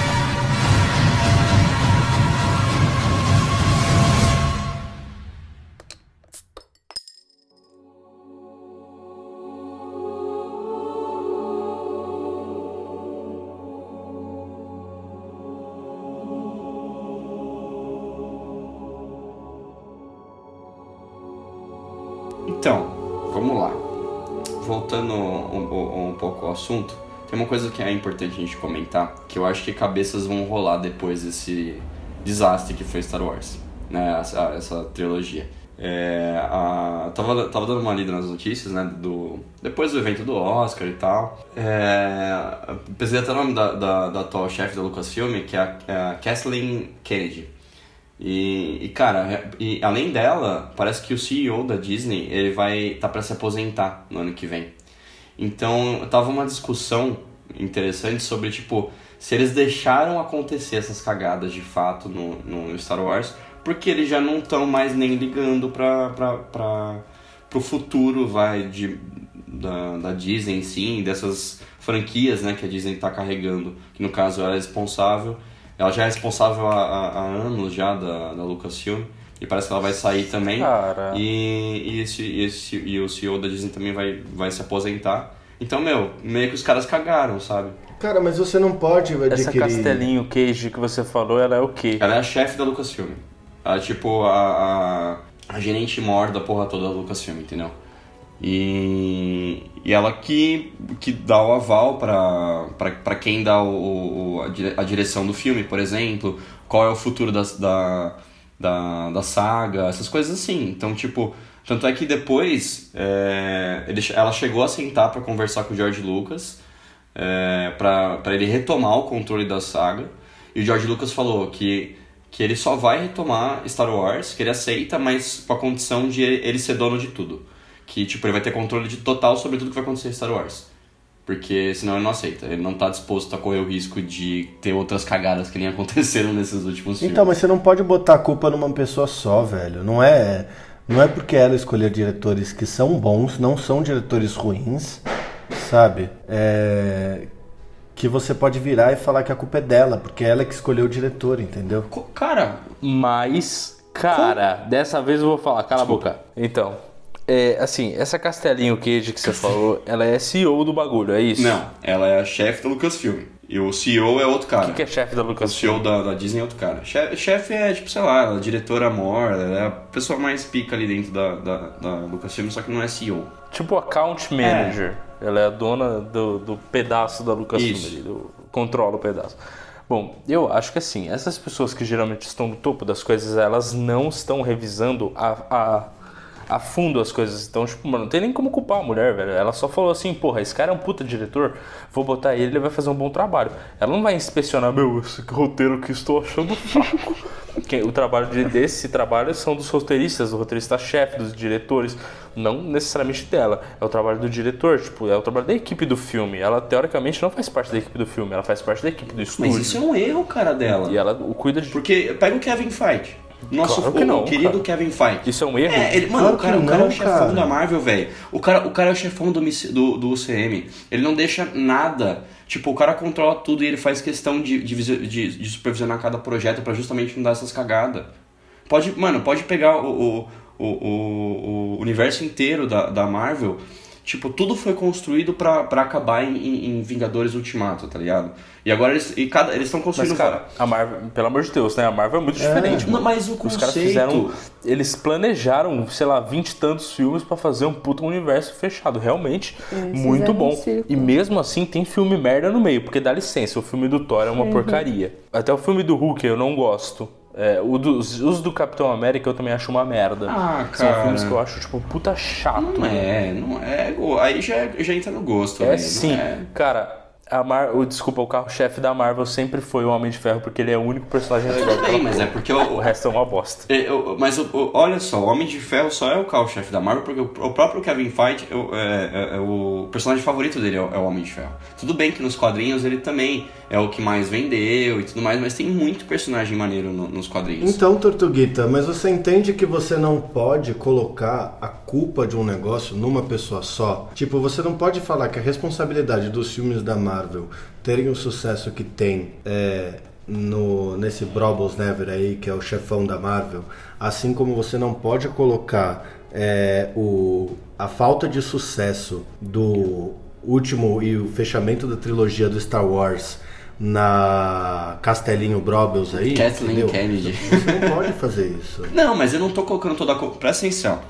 assunto, tem uma coisa que é importante a gente comentar, que eu acho que cabeças vão rolar depois desse desastre que foi Star Wars, né? Essa, essa trilogia. É, a, tava, tava dando uma lida nas notícias, né? Do, depois do evento do Oscar e tal. É, até o nome da, da, da atual chefe da Lucasfilm, que é a, é a Kathleen Kennedy. E, e, cara, e além dela, parece que o CEO da Disney ele vai tá para se aposentar no ano que vem. Então, tava uma discussão interessante sobre tipo se eles deixaram acontecer essas cagadas de fato no, no Star Wars, porque eles já não estão mais nem ligando para para pro futuro vai de da, da Disney sim, dessas franquias, né, que a Disney está carregando, que no caso ela é responsável ela já é responsável há, há, há anos já da, da Lucasfilm. E parece que ela vai sair também. Cara. E, e, esse, esse, e o CEO da Disney também vai, vai se aposentar. Então, meu, meio que os caras cagaram, sabe? Cara, mas você não pode adquirir... Essa Castelinho Cage que você falou, ela é o quê? Ela é a chefe da Lucasfilm. Ela é tipo a, a, a gerente mor da porra toda da Lucasfilm, entendeu? E, e ela que, que dá o aval para quem dá o, o, a direção do filme, por exemplo, qual é o futuro das, da, da, da saga, essas coisas assim. Então, tipo, tanto é que depois é, ele, ela chegou a sentar para conversar com o George Lucas é, para ele retomar o controle da saga. E o George Lucas falou que, que ele só vai retomar Star Wars, que ele aceita, mas com a condição de ele ser dono de tudo que tipo, ele vai ter controle de total sobre tudo que vai acontecer em Star Wars. Porque senão ele não aceita. Ele não tá disposto a correr o risco de ter outras cagadas que nem aconteceram nesses últimos filmes. Então, mas você não pode botar a culpa numa pessoa só, velho. Não é, não é porque ela escolher diretores que são bons, não são diretores ruins, sabe? É, que você pode virar e falar que a culpa é dela, porque é ela que escolheu o diretor, entendeu? Cara, mas, cara, dessa vez eu vou falar, cala Desculpa. a boca. Então, é, assim, essa Castelinho Cage que você falou, ela é CEO do bagulho, é isso? Não, ela é a chefe da Lucasfilm. E o CEO é outro cara. O que, que, é chefe da Lucasfilm? O CEO da, da, Disney é outro cara. Chefe é, tipo, sei lá, a diretora amor, ela é a pessoa mais pica ali dentro da, da, da Lucasfilm, só que não é CEO. Tipo account manager. É. Ela é a dona do, do pedaço da Lucasfilm, do, controla o pedaço. Bom, eu acho que assim, essas pessoas que geralmente estão no topo das coisas, elas não estão revisando a, a a fundo as coisas. Então, tipo, mano, não tem nem como culpar a mulher, velho. Ela só falou assim, porra, esse cara é um puta diretor, vou botar ele, ele vai fazer um bom trabalho. Ela não vai inspecionar, meu, esse roteiro que estou achando fraco. o trabalho de, desse trabalho são dos roteiristas, do roteirista-chefe, dos diretores, não necessariamente dela. É o trabalho do diretor, tipo, é o trabalho da equipe do filme. Ela, teoricamente, não faz parte da equipe do filme, ela faz parte da equipe do estúdio. Mas isso é um erro, cara, dela. E ela cuida de... Porque, pega o Kevin Feige. Nosso claro que não, o querido cara. Kevin Feige. Isso é um erro? É, ele, mano, claro o cara, o cara não, é o chefão cara. da Marvel, velho. O cara, o cara é o chefão do, do, do UCM. Ele não deixa nada. Tipo, o cara controla tudo e ele faz questão de, de, de, de supervisionar cada projeto para justamente não dar essas cagadas. Pode, mano, pode pegar o, o, o, o, universo inteiro da, da Marvel. Tipo, tudo foi construído para acabar em, em, em Vingadores Ultimato, tá ligado? E agora eles e cada, eles estão construindo. Mas, cara, a Marvel, pelo amor de Deus, né? A Marvel é muito é, diferente. Não, mas o conceito... Os caras fizeram. Eles planejaram, sei lá, vinte e tantos filmes para fazer um puto universo fechado. Realmente, eles muito bom. Um e mesmo assim, tem filme merda no meio, porque dá licença, o filme do Thor é uma uhum. porcaria. Até o filme do Hulk eu não gosto. É, dos, os do Capitão América eu também acho uma merda. Ah, cara. São filmes que eu acho, tipo, puta chato. Não é, não é. Aí já, já entra no gosto. É sim. É. Cara, a Mar... o, desculpa, o carro-chefe da Marvel sempre foi o Homem de Ferro, porque ele é o único personagem legal. Tudo bem, mas é porque o, o resto é uma bosta. É, eu, mas o, olha só, o Homem de Ferro só é o carro-chefe da Marvel, porque o, próprio Kevin Feige, é, é, é, o personagem favorito dele é o, é o, Homem de Ferro. Tudo bem que nos quadrinhos ele também é o que mais vendeu e tudo mais, mas tem muito personagem maneiro no, nos quadrinhos. Então, Tortuguita, mas você entende que você não pode colocar a culpa de um negócio numa pessoa só? Tipo, você não pode falar que a responsabilidade dos filmes da Marvel terem o sucesso que tem é, no, nesse Brobos Never aí, que é o chefão da Marvel, assim como você não pode colocar é, o, a falta de sucesso do último e o fechamento da trilogia do Star Wars na Castelinho Brobels aí. Kathleen Kennedy. Você não pode fazer isso. Não, mas eu não tô colocando toda a culpa. Presta atenção.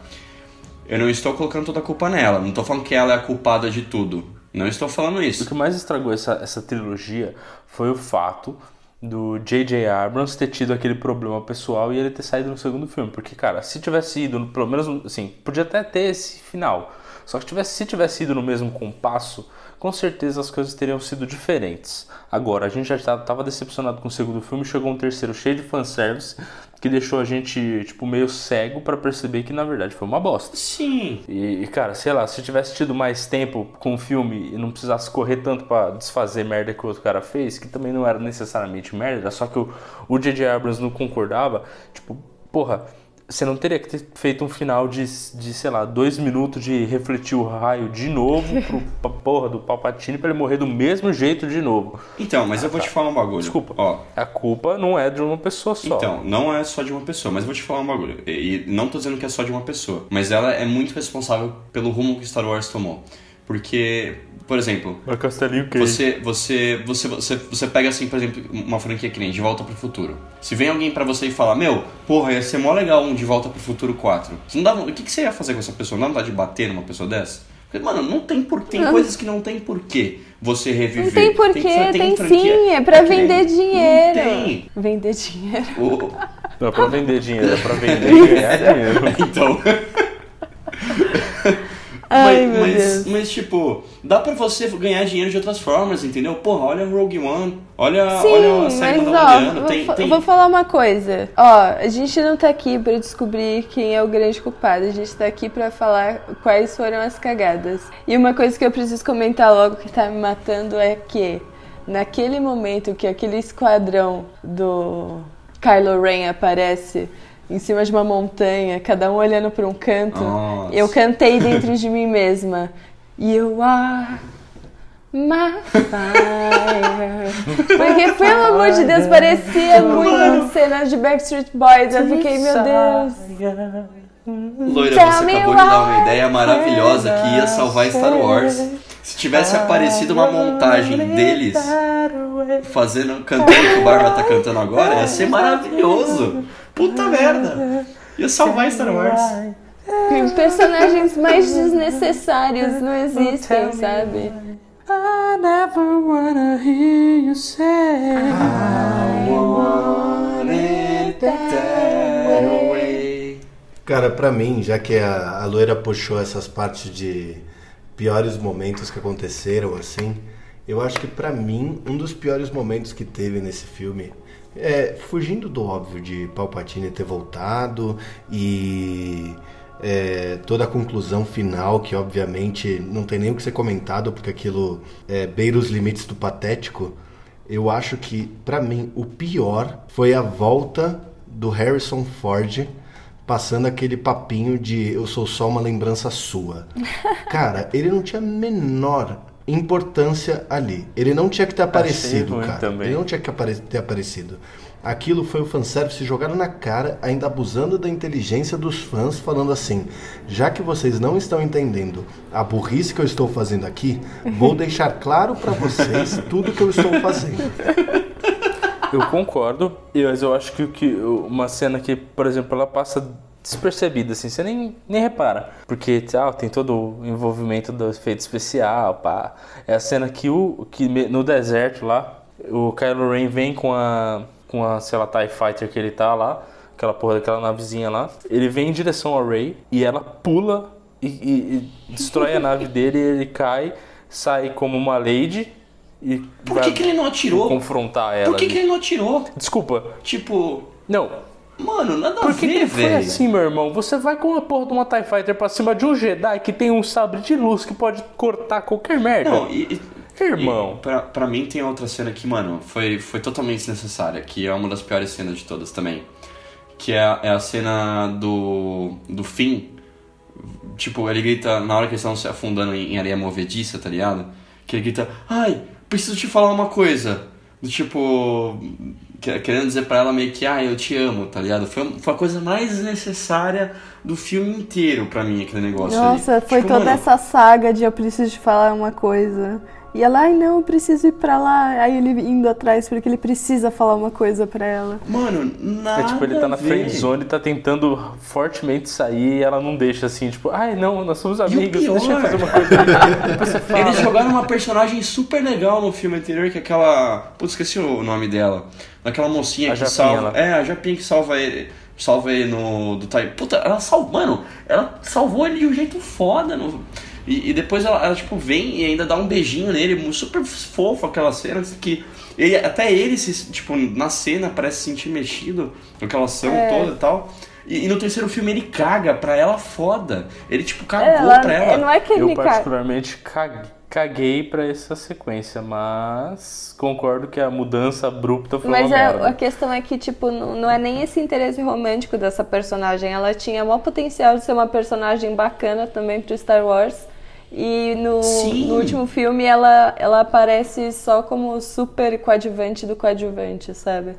Eu não estou colocando toda a culpa nela. Não tô falando que ela é a culpada de tudo. Não estou falando isso. O que mais estragou essa, essa trilogia foi o fato do J.J. Abrams ter tido aquele problema pessoal e ele ter saído no segundo filme. Porque, cara, se tivesse ido, pelo menos, assim, podia até ter esse final. Só que tivesse, se tivesse ido no mesmo compasso, com certeza as coisas teriam sido diferentes. Agora, a gente já estava decepcionado com o segundo filme, chegou um terceiro cheio de fanservice, que deixou a gente, tipo, meio cego para perceber que na verdade foi uma bosta. Sim. E, e, cara, sei lá, se tivesse tido mais tempo com o filme e não precisasse correr tanto para desfazer merda que o outro cara fez, que também não era necessariamente merda, só que o J.J. Abrams não concordava, tipo, porra você não teria que ter feito um final de, de sei lá, dois minutos de refletir o raio de novo pro porra do Palpatine pra ele morrer do mesmo jeito de novo. Então, mas ah, eu vou tá. te falar um bagulho. Desculpa. Ó, a culpa não é de uma pessoa só. Então, não é só de uma pessoa, mas eu vou te falar um bagulho. E, e não tô dizendo que é só de uma pessoa, mas ela é muito responsável pelo rumo que Star Wars tomou. Porque por exemplo, Castelinho você, você, você, você, você pega assim, por exemplo, uma franquia que nem De Volta pro Futuro. Se vem alguém para você e fala, meu, porra, ia ser mó legal um De Volta pro Futuro 4. Você não dá, o que, que você ia fazer com essa pessoa? Não dá de bater numa pessoa dessa? Porque, mano, não tem por tem não. coisas que não tem porquê você reviver. Não tem porquê, tem, tem, tem sim, é pra é vender nem, dinheiro. Não tem. Vender dinheiro. O... Não é pra vender dinheiro, é pra vender e ganhar dinheiro. Então. Ai, mas, mas, mas, tipo, dá pra você ganhar dinheiro de outras formas, entendeu? Porra, olha Rogue One, olha, Sim, olha a série mas, ó, tem, vou, tem... vou falar uma coisa. Ó, a gente não tá aqui pra descobrir quem é o grande culpado. A gente tá aqui pra falar quais foram as cagadas. E uma coisa que eu preciso comentar logo que tá me matando é que naquele momento que aquele esquadrão do Kylo Ren aparece em cima de uma montanha, cada um olhando para um canto. Nossa. Eu cantei dentro de mim mesma. You are my fire. Porque, pelo amor de Deus, parecia muito cenas de Backstreet Boys. Eu fiquei, meu Deus. Loira, você acabou de dar uma ideia maravilhosa que ia salvar Star Wars. Se tivesse aparecido uma montagem deles fazendo, cantando o que o Barba tá cantando agora, ia ser maravilhoso. Puta merda! Ia salvar Star Wars. Personagens mais desnecessários não existem, sabe? I never wanna hear you say I want it that way. Cara, pra mim, já que a, a loira puxou essas partes de piores momentos que aconteceram, assim, eu acho que pra mim, um dos piores momentos que teve nesse filme é, fugindo do óbvio de Palpatine ter voltado e é, toda a conclusão final, que obviamente não tem nem o que ser comentado, porque aquilo é, beira os limites do patético. Eu acho que, para mim, o pior foi a volta do Harrison Ford passando aquele papinho de eu sou só uma lembrança sua. Cara, ele não tinha a menor importância ali. Ele não tinha que ter aparecido, cara. Também. Ele não tinha que ter aparecido. Aquilo foi o fanservice jogado na cara, ainda abusando da inteligência dos fãs, falando assim: já que vocês não estão entendendo a burrice que eu estou fazendo aqui, vou deixar claro para vocês tudo que eu estou fazendo. Eu concordo, mas eu acho que, que uma cena que, por exemplo, ela passa despercebida, assim, você nem, nem repara. Porque ah, tem todo o envolvimento do efeito especial, pá. É a cena que, o, que no deserto lá, o Kylo Ren vem com a, com a, sei lá, TIE Fighter que ele tá lá, aquela porra daquela navezinha lá. Ele vem em direção ao Rey e ela pula e, e, e destrói a nave dele e ele cai, sai como uma lady e Por que, que ele não atirou? confrontar ela. Por que, que ele não atirou? Desculpa. Tipo... Não, Mano, nada Por que a ver, velho. Foi assim, meu irmão. Você vai com a porra de uma TIE Fighter pra cima de um Jedi que tem um sabre de luz que pode cortar qualquer merda. Não, e. Irmão. E pra, pra mim tem outra cena que, mano, foi, foi totalmente desnecessária, que é uma das piores cenas de todas também. Que é, é a cena do. do fim. Tipo, ele grita, na hora que eles estão se afundando em, em areia movediça, tá ligado? Que ele grita, ai, preciso te falar uma coisa. Do tipo querendo dizer para ela meio que, ah, eu te amo, tá ligado? Foi, foi a coisa mais necessária do filme inteiro para mim, aquele negócio Nossa, ali. foi tipo, toda mano, essa saga de eu preciso te falar uma coisa. E ela, ai não, eu preciso ir pra lá. Aí ele indo atrás porque ele precisa falar uma coisa pra ela. Mano, nada. É tipo, ele tá na friend zone, tá tentando fortemente sair e ela não deixa assim, tipo, ai não, nós somos amigos, pior, deixa eu fazer uma coisa. Eles jogaram uma personagem super legal no filme anterior, que é aquela. Putz, esqueci o nome dela. Daquela mocinha a que Japinha, salva. Ela. É, a Japinha que salva ele salva ele no do time. Puta, ela salvou, mano, ela salvou ele de um jeito foda no E, e depois ela, ela, tipo, vem e ainda dá um beijinho nele, super fofo aquela cena, que ele, até ele, se, tipo, na cena parece se sentir mexido com aquela ação É. toda e tal. E, e no terceiro filme ele caga pra ela foda. Ele, tipo, cagou Ela, pra ela. não é que Eu ele ca- particularmente caguei, caguei pra essa sequência, mas concordo que a mudança abrupta foi Mas uma é- merda. a questão é que, tipo, não, não é nem esse interesse romântico dessa personagem. Ela tinha maior potencial de ser uma personagem bacana também pro Star Wars. E no, no último filme ela, ela aparece só como super coadjuvante do coadjuvante, sabe?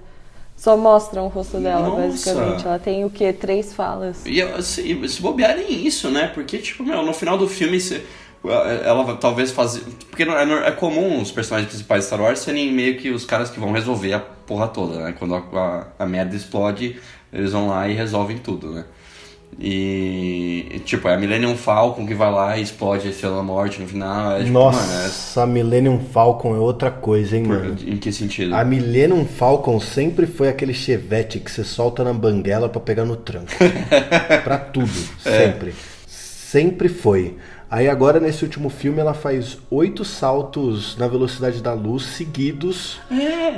Só mostram o rosto dela, Nossa. basicamente. Ela tem o quê? Três falas. E se, se bobear nem isso, né? Porque, tipo, meu, no final do filme se- ela talvez fazer. Porque é, é comum os personagens principais de Star Wars serem meio que os caras que vão resolver a porra toda, né? Quando a, a, a merda explode, eles vão lá e resolvem tudo, né? E, tipo, é a Millennium Falcon que vai lá e explode a Estrela da Morte no final. É, tipo, Nossa, mano, a Millennium Falcon é outra coisa, hein, é, mano? por- em que sentido? A Millennium Falcon sempre foi aquele chevette que você solta na banguela pra pegar no tranco. pra tudo, sempre. Sempre foi. Aí agora nesse último filme ela faz oito saltos na velocidade da luz seguidos,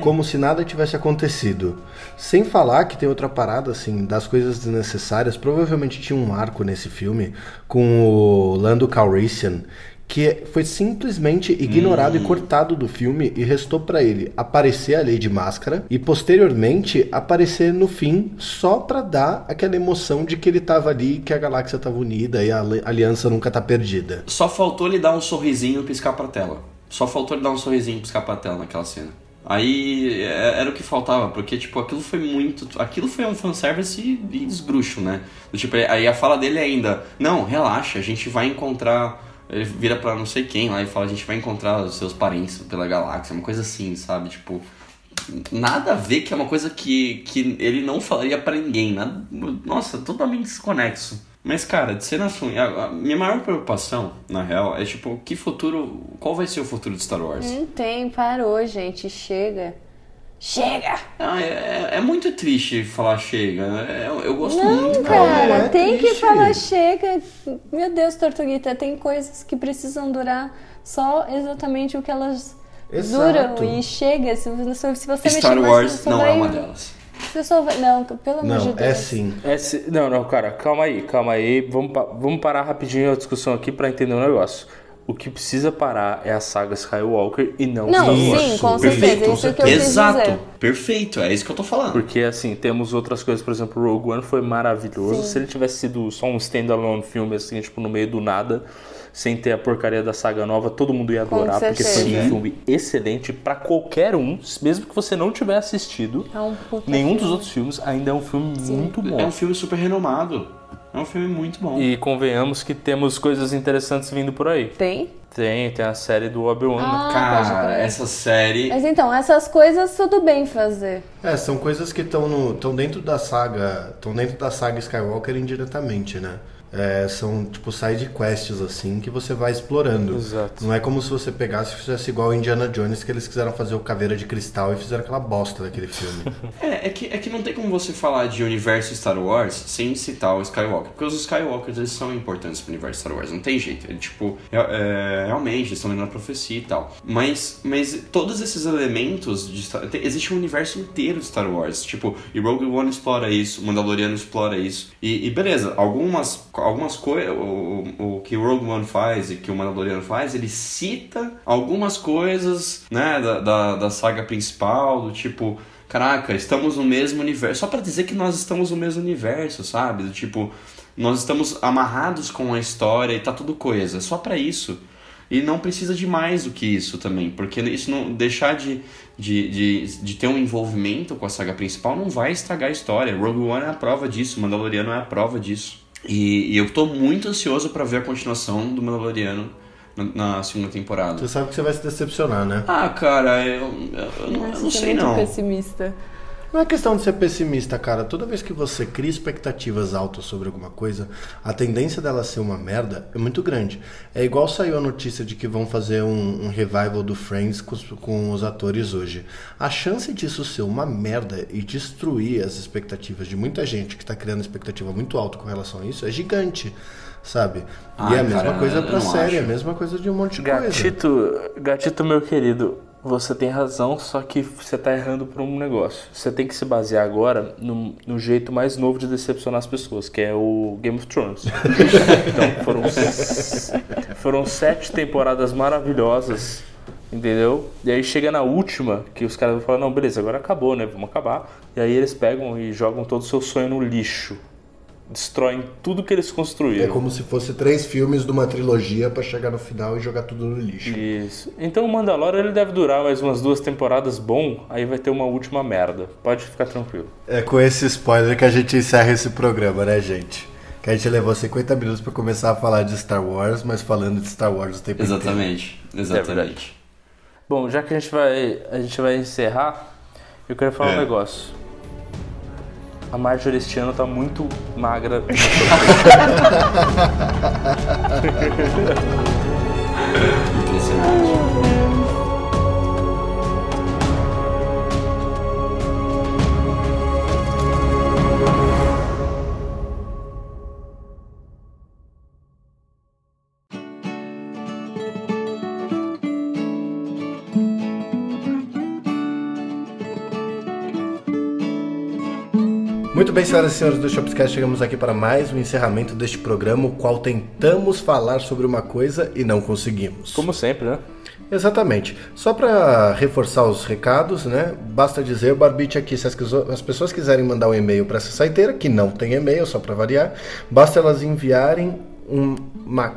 como se nada tivesse acontecido. Sem falar que tem outra parada assim das coisas desnecessárias. Provavelmente tinha um arco nesse filme com o Lando Calrissian que foi simplesmente ignorado e cortado do filme e restou pra ele aparecer ali de máscara e posteriormente aparecer no fim só pra dar aquela emoção de que ele tava ali, que a galáxia tava unida e a ali- aliança nunca tá perdida. Só faltou ele dar um sorrisinho e piscar pra tela. Só faltou ele dar um sorrisinho e piscar pra tela naquela cena. Aí é- era o que faltava, porque, tipo, aquilo foi muito. Aquilo foi um fanservice e, e esbruxo, né? Tipo, aí a fala dele é ainda: Não, relaxa, a gente vai encontrar. Ele vira pra não sei quem lá e fala: A gente vai encontrar os seus parentes pela galáxia, uma coisa assim, sabe? Tipo. Nada a ver que é uma coisa que, que ele não falaria pra ninguém. Nada, nossa, totalmente desconexo. Mas, cara, de cenas ruins. A minha maior preocupação, na real, é tipo, que futuro. Qual vai ser o futuro de Star Wars? Não tem, parou, gente. Chega. Chega! Ah, é, é muito triste falar chega. É, eu, eu gosto Não, muito, cara, não é tem que triste. falar chega. Meu Deus, Tortuguita, tem coisas que precisam durar só exatamente o que elas Exato. duram e chega. Se, você- se você Star mexer mais, Wars você não vai, é uma delas. Você só vai, não, pelo amor de Não, Deus. é sim. É não, não, cara, calma aí, calma aí. Vamos, pa- vamos parar rapidinho a discussão aqui pra entender um negócio. O que precisa parar é a saga Skywalker e não, Não, Star Wars. sim, com Perfeito, certeza. Isso é o que eu Exato. dizer. Perfeito, é isso que eu tô falando. Porque assim, temos outras coisas, por exemplo, Rogue One foi maravilhoso. Sim. Se ele tivesse sido só um standalone filme, assim, tipo, no meio do nada, sem ter a porcaria da saga nova, todo mundo ia adorar, porque foi um filme excelente pra qualquer um, mesmo que você não tiver assistido. É um Nenhum dos filme. outros filmes ainda é um filme muito bom. É um filme super renomado. É um filme muito bom. E convenhamos que temos coisas interessantes vindo por aí. Tem? Tem, tem a série do Obi-Wan. Ah, Cara, essa série. Mas então, essas coisas tudo bem fazer. É, são coisas que estão estão dentro da saga, estão dentro da saga Skywalker indiretamente, né? É, são tipo side quests assim que você vai explorando. Exato. Não é como se você pegasse e fizesse igual Indiana Jones que eles quiseram fazer o Caveira de Cristal e fizeram aquela bosta daquele filme. É, é que, é que não tem como você falar de universo Star Wars sem citar o Skywalker. Porque os Skywalkers, eles são importantes pro universo Star Wars, não tem jeito. Ele, tipo, é, é, realmente, eles estão lendo a profecia e tal. Mas, mas todos esses elementos de Star tem- Existe um universo inteiro de Star Wars. Tipo, e Rogue One explora isso, o Mandaloriano explora isso. E, e beleza, algumas, algumas coisas... O, o que Rogue One faz e que o Mandaloriano faz, ele cita algumas coisas, né, da, da, da saga principal, do tipo... Caraca, estamos no mesmo universo. Só pra dizer que nós estamos no mesmo universo, sabe? Do tipo, nós estamos amarrados com a história e tá tudo coisa. Só pra isso. E não precisa de mais do que isso também. Porque isso não. Deixar de, de, de, de ter um envolvimento com a saga principal não vai estragar a história. Rogue One é a prova disso, Mandaloriano é a prova disso. E, e eu tô muito ansioso pra ver a continuação do Mandaloriano na, na segunda temporada. Você sabe que você vai se decepcionar, né? Ah, cara, eu, eu, eu não, eu Nossa, não é sei muito não. pessimista. Não é questão de ser pessimista, cara. Toda vez que você cria expectativas altas sobre alguma coisa, a tendência dela ser uma merda é muito grande. É igual saiu a notícia de que vão fazer um, um revival do Friends com os, com os atores hoje. A chance disso ser uma merda e destruir as expectativas de muita gente que está criando expectativa muito alta com relação a isso é gigante. sabe? Ah, e é a mesma cara, coisa pra série, é a acho. mesma coisa de um monte de coisa. Gatito, gatito, meu querido, você tem razão, só que você tá errando por um negócio. Você tem que se basear agora no, no jeito mais novo de decepcionar as pessoas, que é o Game of Thrones. então foram, foram sete temporadas maravilhosas, entendeu? E aí chega na última, que os caras vão falar, não, beleza, agora acabou, né? Vamos acabar. E aí eles pegam e jogam todo o seu sonho no lixo. Destroem tudo que eles construíram. É como se fosse três filmes de uma trilogia pra chegar no final e jogar tudo no lixo. Isso. Então o Mandalorian ele deve durar mais umas duas temporadas bom, aí vai ter uma última merda. Pode ficar tranquilo. É com esse spoiler que a gente encerra esse programa, né, gente? Que a gente levou 50 minutos pra começar a falar de Star Wars, mas falando de Star Wars o tempo inteiro. Exatamente. É Exatamente. Bom, já que a gente vai, a gente vai encerrar, eu quero falar É. um negócio. A Marjorie este ano tá muito magra. Muito bem, senhoras e senhores do Shopscast, chegamos aqui para mais um encerramento deste programa, o qual tentamos falar sobre uma coisa e não conseguimos. Como sempre, né? Exatamente. Só para reforçar os recados, né? Basta dizer, o Barbite aqui, se as, as pessoas quiserem mandar um e-mail para essa saiteira, que não tem e-mail, só para variar, basta elas enviarem um- uma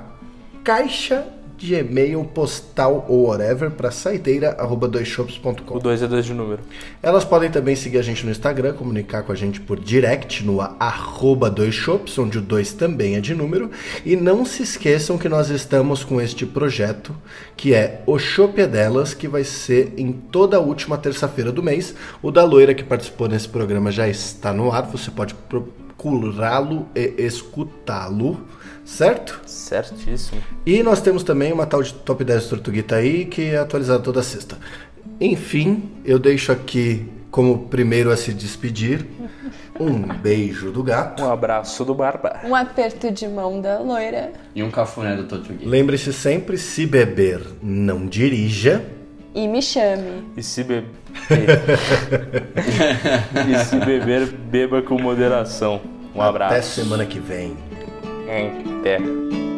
caixa de e-mail postal ou whatever para saiteira@doisshops.com. O 2 é 2 de número. Elas podem também seguir a gente no Instagram, comunicar com a gente por direct no arroba dois shops, onde o 2 também é de número. E não se esqueçam que nós estamos com este projeto, que é o Shop é Delas, que vai ser em toda a última terça-feira do mês. O da Loira, que participou nesse programa, já está no ar. Você pode procurá-lo e escutá-lo, certo? Certíssimo. E nós temos também uma tal de Top 10 Tortuguita aí, que é atualizada toda sexta. Enfim, eu deixo aqui como primeiro a se despedir um beijo do gato. Um abraço do Barba. Um aperto de mão da loira. E um cafuné do Totugui. Lembre-se sempre, se beber, não dirija. E me chame. E se beber. e se beber, beba com moderação. Um Até abraço. semana que vem. Até.